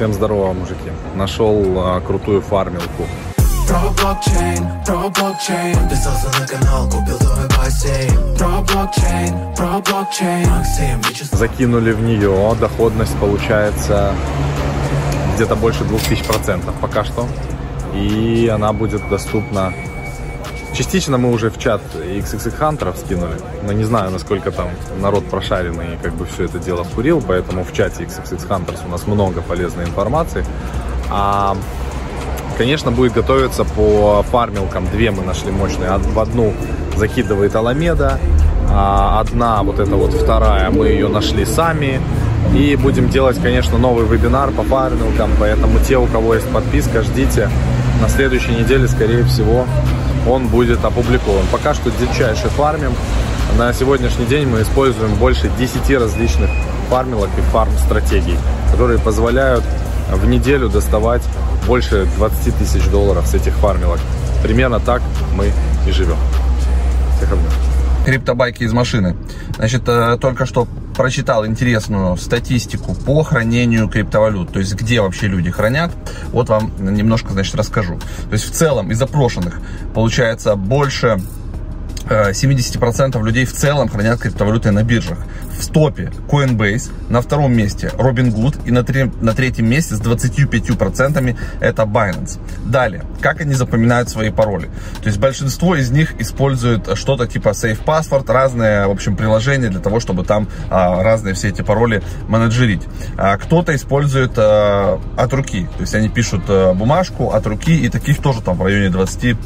Всем здорово, мужики. Нашел а, крутую фармилку. Про блокчейн, про блокчейн Писался на канал, купил твой бассейн Про блокчейн, про блокчейн Максим, Закинули в нее, доходность получается где-то больше 2000% пока что. И она будет доступна Частично мы уже в чат XXX Хантеров скинули, но не знаю, насколько там народ прошаренный как бы все это дело вкурил, поэтому в чате XXX Hunters у нас много полезной информации. А, конечно, будет готовиться по фармилкам. Две мы нашли мощные. В одну закидывает Аламеда, а одна, вот эта вот вторая, мы ее нашли сами. И будем делать, конечно, новый вебинар по фармилкам, поэтому те, у кого есть подписка, ждите. На следующей неделе, скорее всего, он будет опубликован. Пока что дичайше фармим. На сегодняшний день мы используем больше 10 различных фармилок и фарм-стратегий, которые позволяют в неделю доставать больше 20 тысяч долларов с этих фармилок. Примерно так мы и живем. Всех обнял. Криптобайки из машины. Значит, э, только что прочитал интересную статистику по хранению криптовалют, то есть где вообще люди хранят. Вот вам немножко, значит, расскажу. То есть в целом из опрошенных получается больше 70% э, людей в целом хранят криптовалюты на биржах. В стопе Coinbase, на втором месте Robinhood и на, три, на третьем месте с 25% это Binance. Далее, как они запоминают свои пароли? То есть большинство из них используют что-то типа Safe Password, разные, в общем, приложения для того, чтобы там а, разные все эти пароли менеджерить. А, кто-то использует а, от руки, то есть они пишут а, бумажку от руки и таких тоже там в районе 20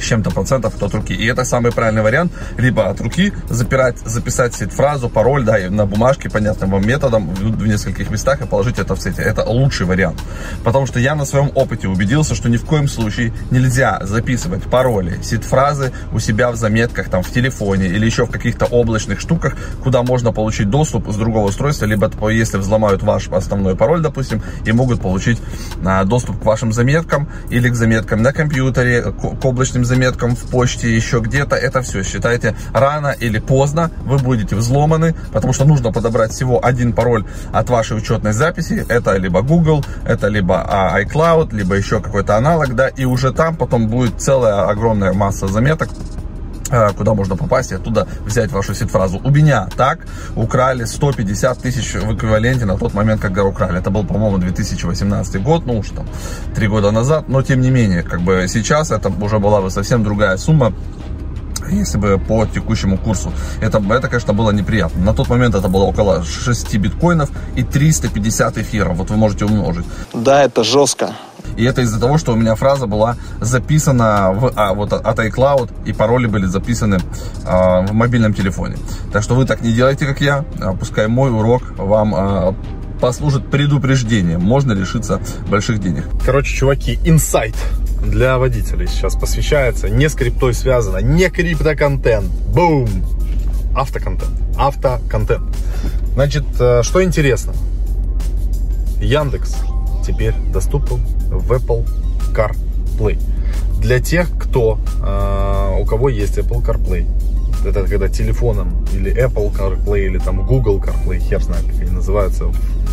с чем-то процентов от руки. И это самый правильный вариант. Либо от руки запирать, записать фразу, пароль, да, на бумажке понятным вам методом в, нескольких местах и положить это в сети. Это лучший вариант. Потому что я на своем опыте убедился, что ни в коем случае нельзя записывать пароли, сид-фразы у себя в заметках, там, в телефоне или еще в каких-то облачных штуках, куда можно получить доступ с другого устройства, либо если взломают ваш основной пароль, допустим, и могут получить а, доступ к вашим заметкам или к заметкам на компьютере, к облачным этим заметкам в почте, еще где-то, это все, считайте, рано или поздно вы будете взломаны, потому что нужно подобрать всего один пароль от вашей учетной записи, это либо Google, это либо а, iCloud, либо еще какой-то аналог, да, и уже там потом будет целая огромная масса заметок, куда можно попасть и оттуда взять вашу сид-фразу. У меня так украли 150 тысяч в эквиваленте на тот момент, когда украли. Это был, по-моему, 2018 год, ну уж там, три года назад, но тем не менее, как бы сейчас это уже была бы совсем другая сумма, если бы по текущему курсу. Это, это, конечно, было неприятно. На тот момент это было около 6 биткоинов и 350 эфиров. Вот вы можете умножить. Да, это жестко. И это из-за того, что у меня фраза была записана в, а, вот от iCloud, и пароли были записаны а, в мобильном телефоне. Так что вы так не делайте, как я. А, пускай мой урок вам а, послужит предупреждением. Можно лишиться больших денег. Короче, чуваки, инсайт для водителей сейчас посвящается. Не с криптой связано, не криптоконтент. Бум! Автоконтент. Автоконтент. Значит, э, что интересно. Яндекс теперь доступен в Apple CarPlay. Для тех, кто, э, у кого есть Apple CarPlay, это когда телефоном или Apple CarPlay, или там Google CarPlay, хер знает, как они называются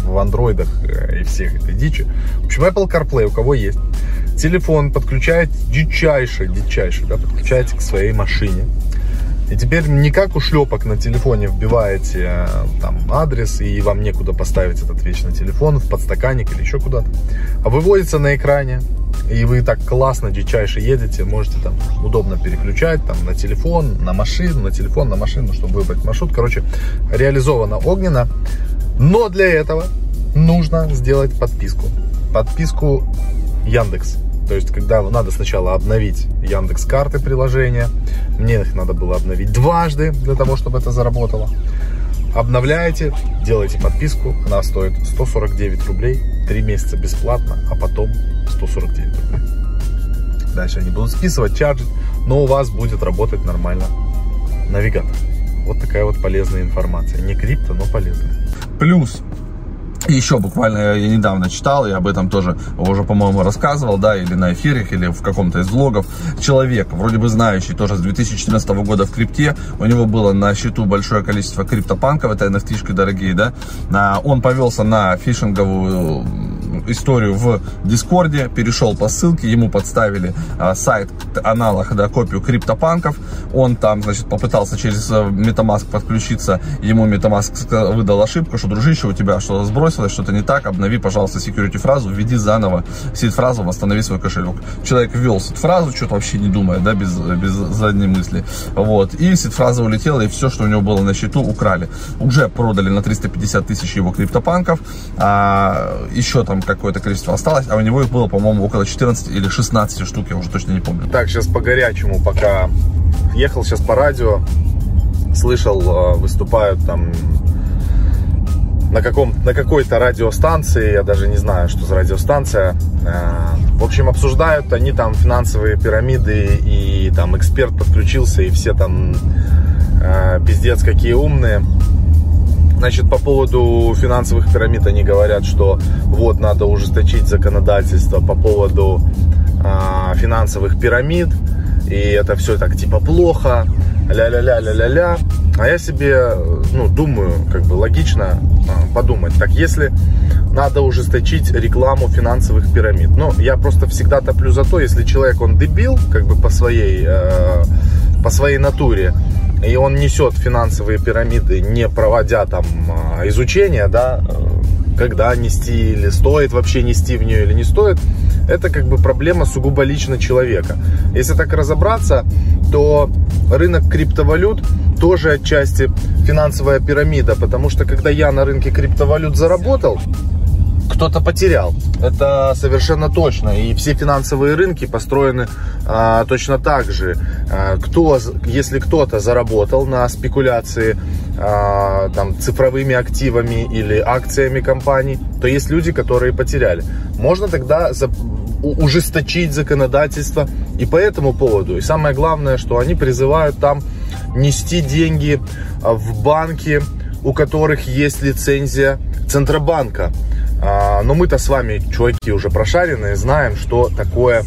в андроидах э, и всех этой дичи. В общем, Apple CarPlay у кого есть, телефон подключает дичайше, дичайше, да, подключаете к своей машине. И теперь не как у шлепок на телефоне вбиваете э, там адрес и вам некуда поставить этот вечный телефон в подстаканник или еще куда-то, а выводится на экране и вы так классно, дичайше едете, можете там удобно переключать там на телефон, на машину, на телефон, на машину, чтобы выбрать маршрут. Короче, реализовано огненно. Но для этого нужно сделать подписку. Подписку Яндекс. То есть, когда надо сначала обновить Яндекс карты приложения, мне их надо было обновить дважды для того, чтобы это заработало. Обновляете, делаете подписку, она стоит 149 рублей, 3 месяца бесплатно, а потом 149 рублей. Дальше они будут списывать, чарджить, но у вас будет работать нормально навигатор. Вот такая вот полезная информация. Не крипто, но полезная. Плюс еще буквально я недавно читал, я об этом тоже уже, по-моему, рассказывал, да, или на эфирах, или в каком-то из влогов. Человек, вроде бы знающий, тоже с 2014 года в крипте, у него было на счету большое количество криптопанков, это NFT-шки дорогие, да, он повелся на фишинговую историю в Дискорде, перешел по ссылке, ему подставили а, сайт, аналог, да, копию криптопанков. Он там, значит, попытался через Metamask подключиться, ему Metamask выдал ошибку, что, дружище, у тебя что-то сбросилось, что-то не так, обнови, пожалуйста, security фразу, введи заново сид-фразу, восстанови свой кошелек. Человек ввел сид-фразу, что-то вообще не думая, да, без, без задней мысли. Вот. И сид-фраза улетела, и все, что у него было на счету, украли. Уже продали на 350 тысяч его криптопанков, а еще там какое-то количество осталось, а у него их было, по-моему, около 14 или 16 штук, я уже точно не помню. Так, сейчас по горячему, пока ехал сейчас по радио, слышал, а, выступают там на, каком, на какой-то радиостанции, я даже не знаю, что за радиостанция. А, в общем, обсуждают они там финансовые пирамиды, и там эксперт подключился, и все там а, пиздец какие умные. Значит, по поводу финансовых пирамид они говорят, что вот надо ужесточить законодательство по поводу э, финансовых пирамид, и это все так типа плохо, ля-ля-ля-ля-ля-ля. А я себе, ну, думаю, как бы логично э, подумать, так если надо ужесточить рекламу финансовых пирамид. Ну, я просто всегда топлю за то, если человек, он дебил, как бы по своей, э, по своей натуре, и он несет финансовые пирамиды, не проводя там а, изучения, да, э, когда нести или стоит вообще нести в нее или не стоит, это как бы проблема сугубо лично человека. Если так разобраться, то рынок криптовалют тоже отчасти финансовая пирамида, потому что когда я на рынке криптовалют заработал, кто-то потерял. Это совершенно точно. И все финансовые рынки построены а, точно так же. А, кто, если кто-то заработал на спекуляции а, там, цифровыми активами или акциями компаний, то есть люди, которые потеряли. Можно тогда за, ужесточить законодательство и по этому поводу. И самое главное, что они призывают там нести деньги в банки, у которых есть лицензия Центробанка. А, но мы-то с вами, чуваки, уже прошаренные, знаем, что такое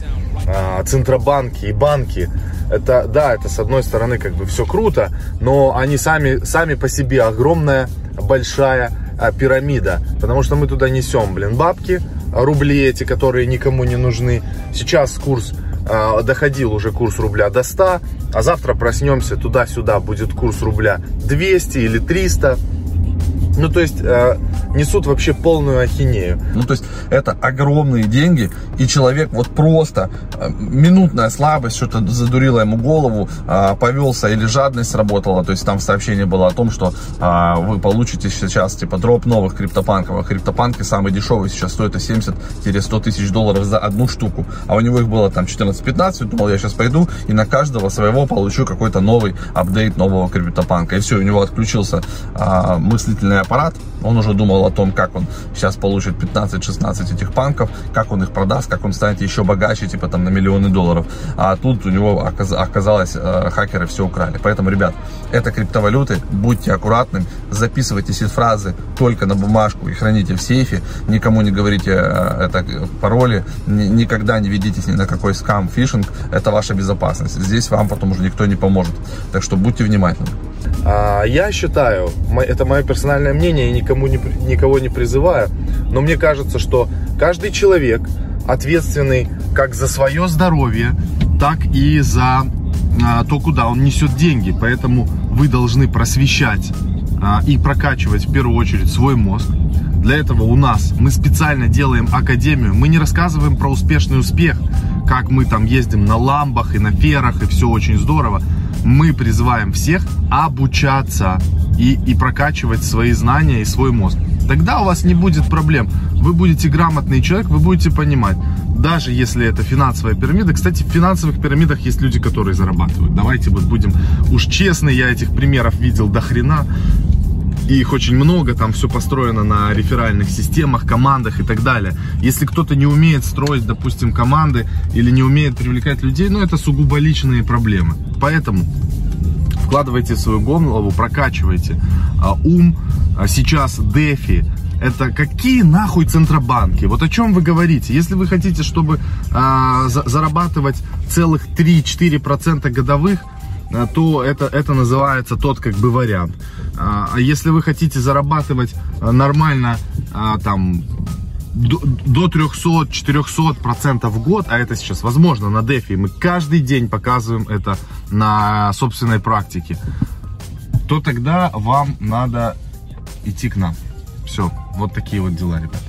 а, центробанки и банки. Это, да, это с одной стороны как бы все круто, но они сами, сами по себе огромная, большая а, пирамида. Потому что мы туда несем, блин, бабки, рубли эти, которые никому не нужны. Сейчас курс доходил уже курс рубля до 100, а завтра проснемся туда-сюда, будет курс рубля 200 или 300. Ну, то есть, э, несут вообще полную ахинею. Ну, то есть, это огромные деньги, и человек вот просто, э, минутная слабость, что-то задурило ему голову, э, повелся или жадность сработала, то есть, там сообщение было о том, что э, вы получите сейчас, типа, дроп новых криптопанков, а криптопанки самые дешевые сейчас стоят 70-100 тысяч долларов за одну штуку, а у него их было там 14-15, думал, я сейчас пойду и на каждого своего получу какой-то новый апдейт нового криптопанка, и все, у него отключился э, мыслительный аппарат, он уже думал о том, как он сейчас получит 15-16 этих панков, как он их продаст, как он станет еще богаче, типа там на миллионы долларов. А тут у него оказалось, э, хакеры все украли. Поэтому, ребят, это криптовалюты, будьте аккуратны, записывайте фразы только на бумажку и храните в сейфе, никому не говорите э, это пароли, никогда не ведитесь ни на какой скам, фишинг, это ваша безопасность. Здесь вам потом уже никто не поможет. Так что будьте внимательны. А, я считаю, это мое персональное мнение, я никому не, никого не призываю, но мне кажется, что каждый человек ответственный как за свое здоровье, так и за а, то, куда он несет деньги. Поэтому вы должны просвещать а, и прокачивать в первую очередь свой мозг. Для этого у нас мы специально делаем академию. Мы не рассказываем про успешный успех, как мы там ездим на ламбах и на ферах, и все очень здорово мы призываем всех обучаться и, и прокачивать свои знания и свой мозг. Тогда у вас не будет проблем. Вы будете грамотный человек, вы будете понимать. Даже если это финансовая пирамида. Кстати, в финансовых пирамидах есть люди, которые зарабатывают. Давайте вот будем уж честны, я этих примеров видел до хрена. И их очень много, там все построено на реферальных системах, командах и так далее. Если кто-то не умеет строить, допустим, команды или не умеет привлекать людей, ну это сугубо личные проблемы. Поэтому вкладывайте свою голову, прокачивайте а, ум. А сейчас DeFi это какие нахуй центробанки? Вот о чем вы говорите? Если вы хотите, чтобы а, за, зарабатывать целых 3-4% годовых, то это, это называется тот как бы вариант. А, а если вы хотите зарабатывать а, нормально, там, до 300-400% в год, а это сейчас возможно на DeFi, мы каждый день показываем это на собственной практике, то тогда вам надо идти к нам. Все, вот такие вот дела, ребят.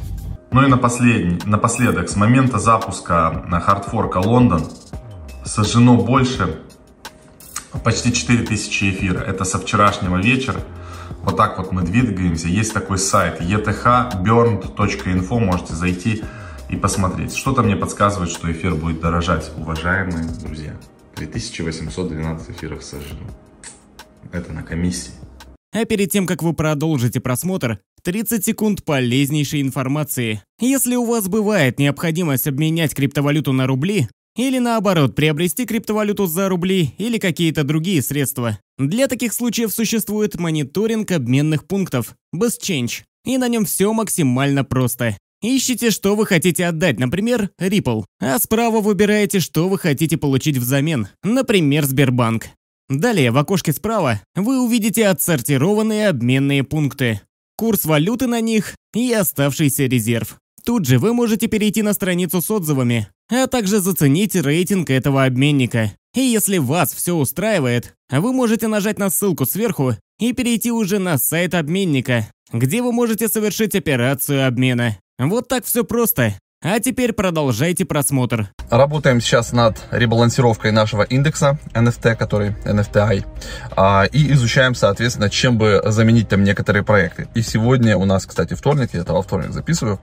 Ну и на последний, напоследок, с момента запуска на хардфорка Лондон сожжено больше почти 4000 эфира. Это со вчерашнего вечера. Вот так вот мы двигаемся. Есть такой сайт ethburned.info, можете зайти и посмотреть. Что-то мне подсказывает, что эфир будет дорожать, уважаемые друзья. 3812 эфиров сожжено. Это на комиссии. А перед тем, как вы продолжите просмотр, 30 секунд полезнейшей информации. Если у вас бывает необходимость обменять криптовалюту на рубли, или наоборот, приобрести криптовалюту за рубли или какие-то другие средства. Для таких случаев существует мониторинг обменных пунктов BestChange, и на нем все максимально просто. Ищите, что вы хотите отдать, например, Ripple, а справа выбираете, что вы хотите получить взамен, например, Сбербанк. Далее в окошке справа вы увидите отсортированные обменные пункты, курс валюты на них и оставшийся резерв. Тут же вы можете перейти на страницу с отзывами, а также заценить рейтинг этого обменника. И если вас все устраивает, вы можете нажать на ссылку сверху и перейти уже на сайт обменника, где вы можете совершить операцию обмена. Вот так все просто. А теперь продолжайте просмотр. Работаем сейчас над ребалансировкой нашего индекса NFT, который NFTI, а, и изучаем, соответственно, чем бы заменить там некоторые проекты. И сегодня у нас, кстати, вторник, я это во вторник записываю,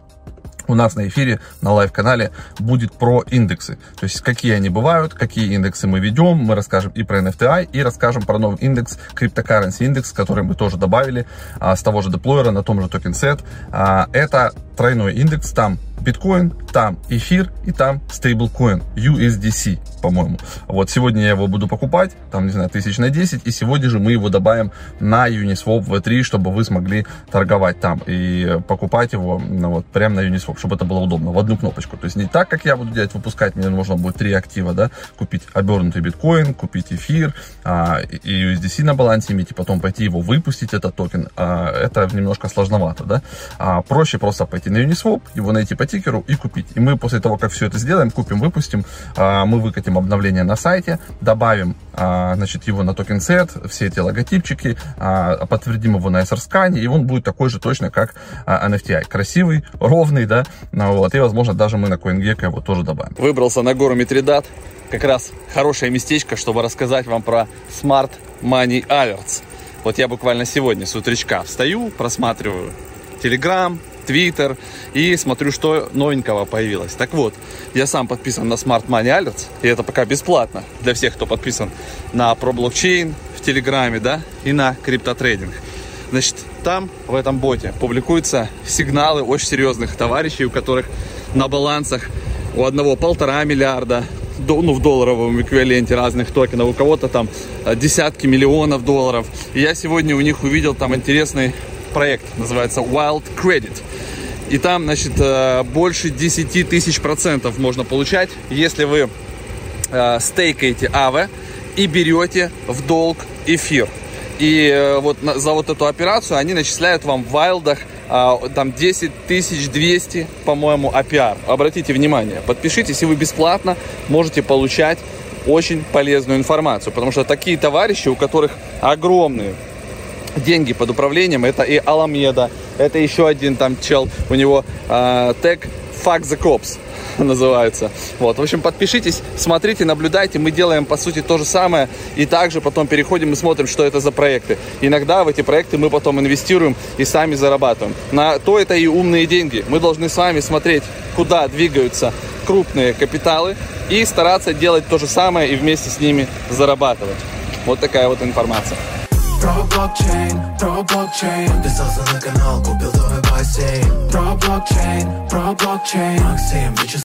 у нас на эфире, на лайв-канале будет про индексы. То есть, какие они бывают, какие индексы мы ведем. Мы расскажем и про NFTI, и расскажем про новый индекс, Cryptocurrency индекс, который мы тоже добавили а, с того же деплойера на том же Token Set. А, это тройной индекс, там биткоин, там эфир и там стейблкоин USDC, по-моему. Вот сегодня я его буду покупать, там, не знаю, тысяч на 10, и сегодня же мы его добавим на Uniswap V3, чтобы вы смогли торговать там и покупать его ну, вот прямо на Uniswap, чтобы это было удобно, в одну кнопочку. То есть не так, как я буду делать, выпускать, мне нужно будет три актива, да, купить обернутый биткоин, купить эфир а, и USDC на балансе иметь, и потом пойти его выпустить, этот токен. А, это немножко сложновато, да. А, проще просто пойти на Uniswap, его найти по тикеру и купить. И мы после того, как все это сделаем, купим, выпустим, а, мы выкатим обновление на сайте, добавим а, значит, его на токен сет, все эти логотипчики, а, подтвердим его на SR-скане, и он будет такой же точно, как NFTI. Красивый, ровный, да, ну вот, и, возможно, даже мы на CoinGecko его тоже добавим. Выбрался на гору Митридат, как раз хорошее местечко, чтобы рассказать вам про Smart Money Alerts. Вот я буквально сегодня с утречка встаю, просматриваю Telegram, Twitter и смотрю, что новенького появилось. Так вот, я сам подписан на Smart Money Alerts, и это пока бесплатно для всех, кто подписан на ProBlockchain в Телеграме, да, и на криптотрейдинг. Значит, там, в этом боте, публикуются сигналы очень серьезных товарищей, у которых на балансах у одного полтора миллиарда, ну, в долларовом эквиваленте разных токенов, у кого-то там э, десятки миллионов долларов. И я сегодня у них увидел там интересный проект, называется Wild Credit. И там, значит, э, больше 10 тысяч процентов можно получать, если вы э, стейкаете АВЭ и берете в долг эфир. И э, вот за вот эту операцию они начисляют вам в вайлдах там 10 200, по-моему, APR. Обратите внимание, подпишитесь, и вы бесплатно можете получать очень полезную информацию, потому что такие товарищи, у которых огромные деньги под управлением. Это и Аламеда, это еще один там чел, у него э, тег Fuck the Cops называется. Вот, в общем, подпишитесь, смотрите, наблюдайте. Мы делаем, по сути, то же самое. И также потом переходим и смотрим, что это за проекты. Иногда в эти проекты мы потом инвестируем и сами зарабатываем. На то это и умные деньги. Мы должны с вами смотреть, куда двигаются крупные капиталы и стараться делать то же самое и вместе с ними зарабатывать. Вот такая вот информация. Про блокчейн, про блокчейн Подписался на канал, купил твой бассейн Про блокчейн, про блокчейн Максим,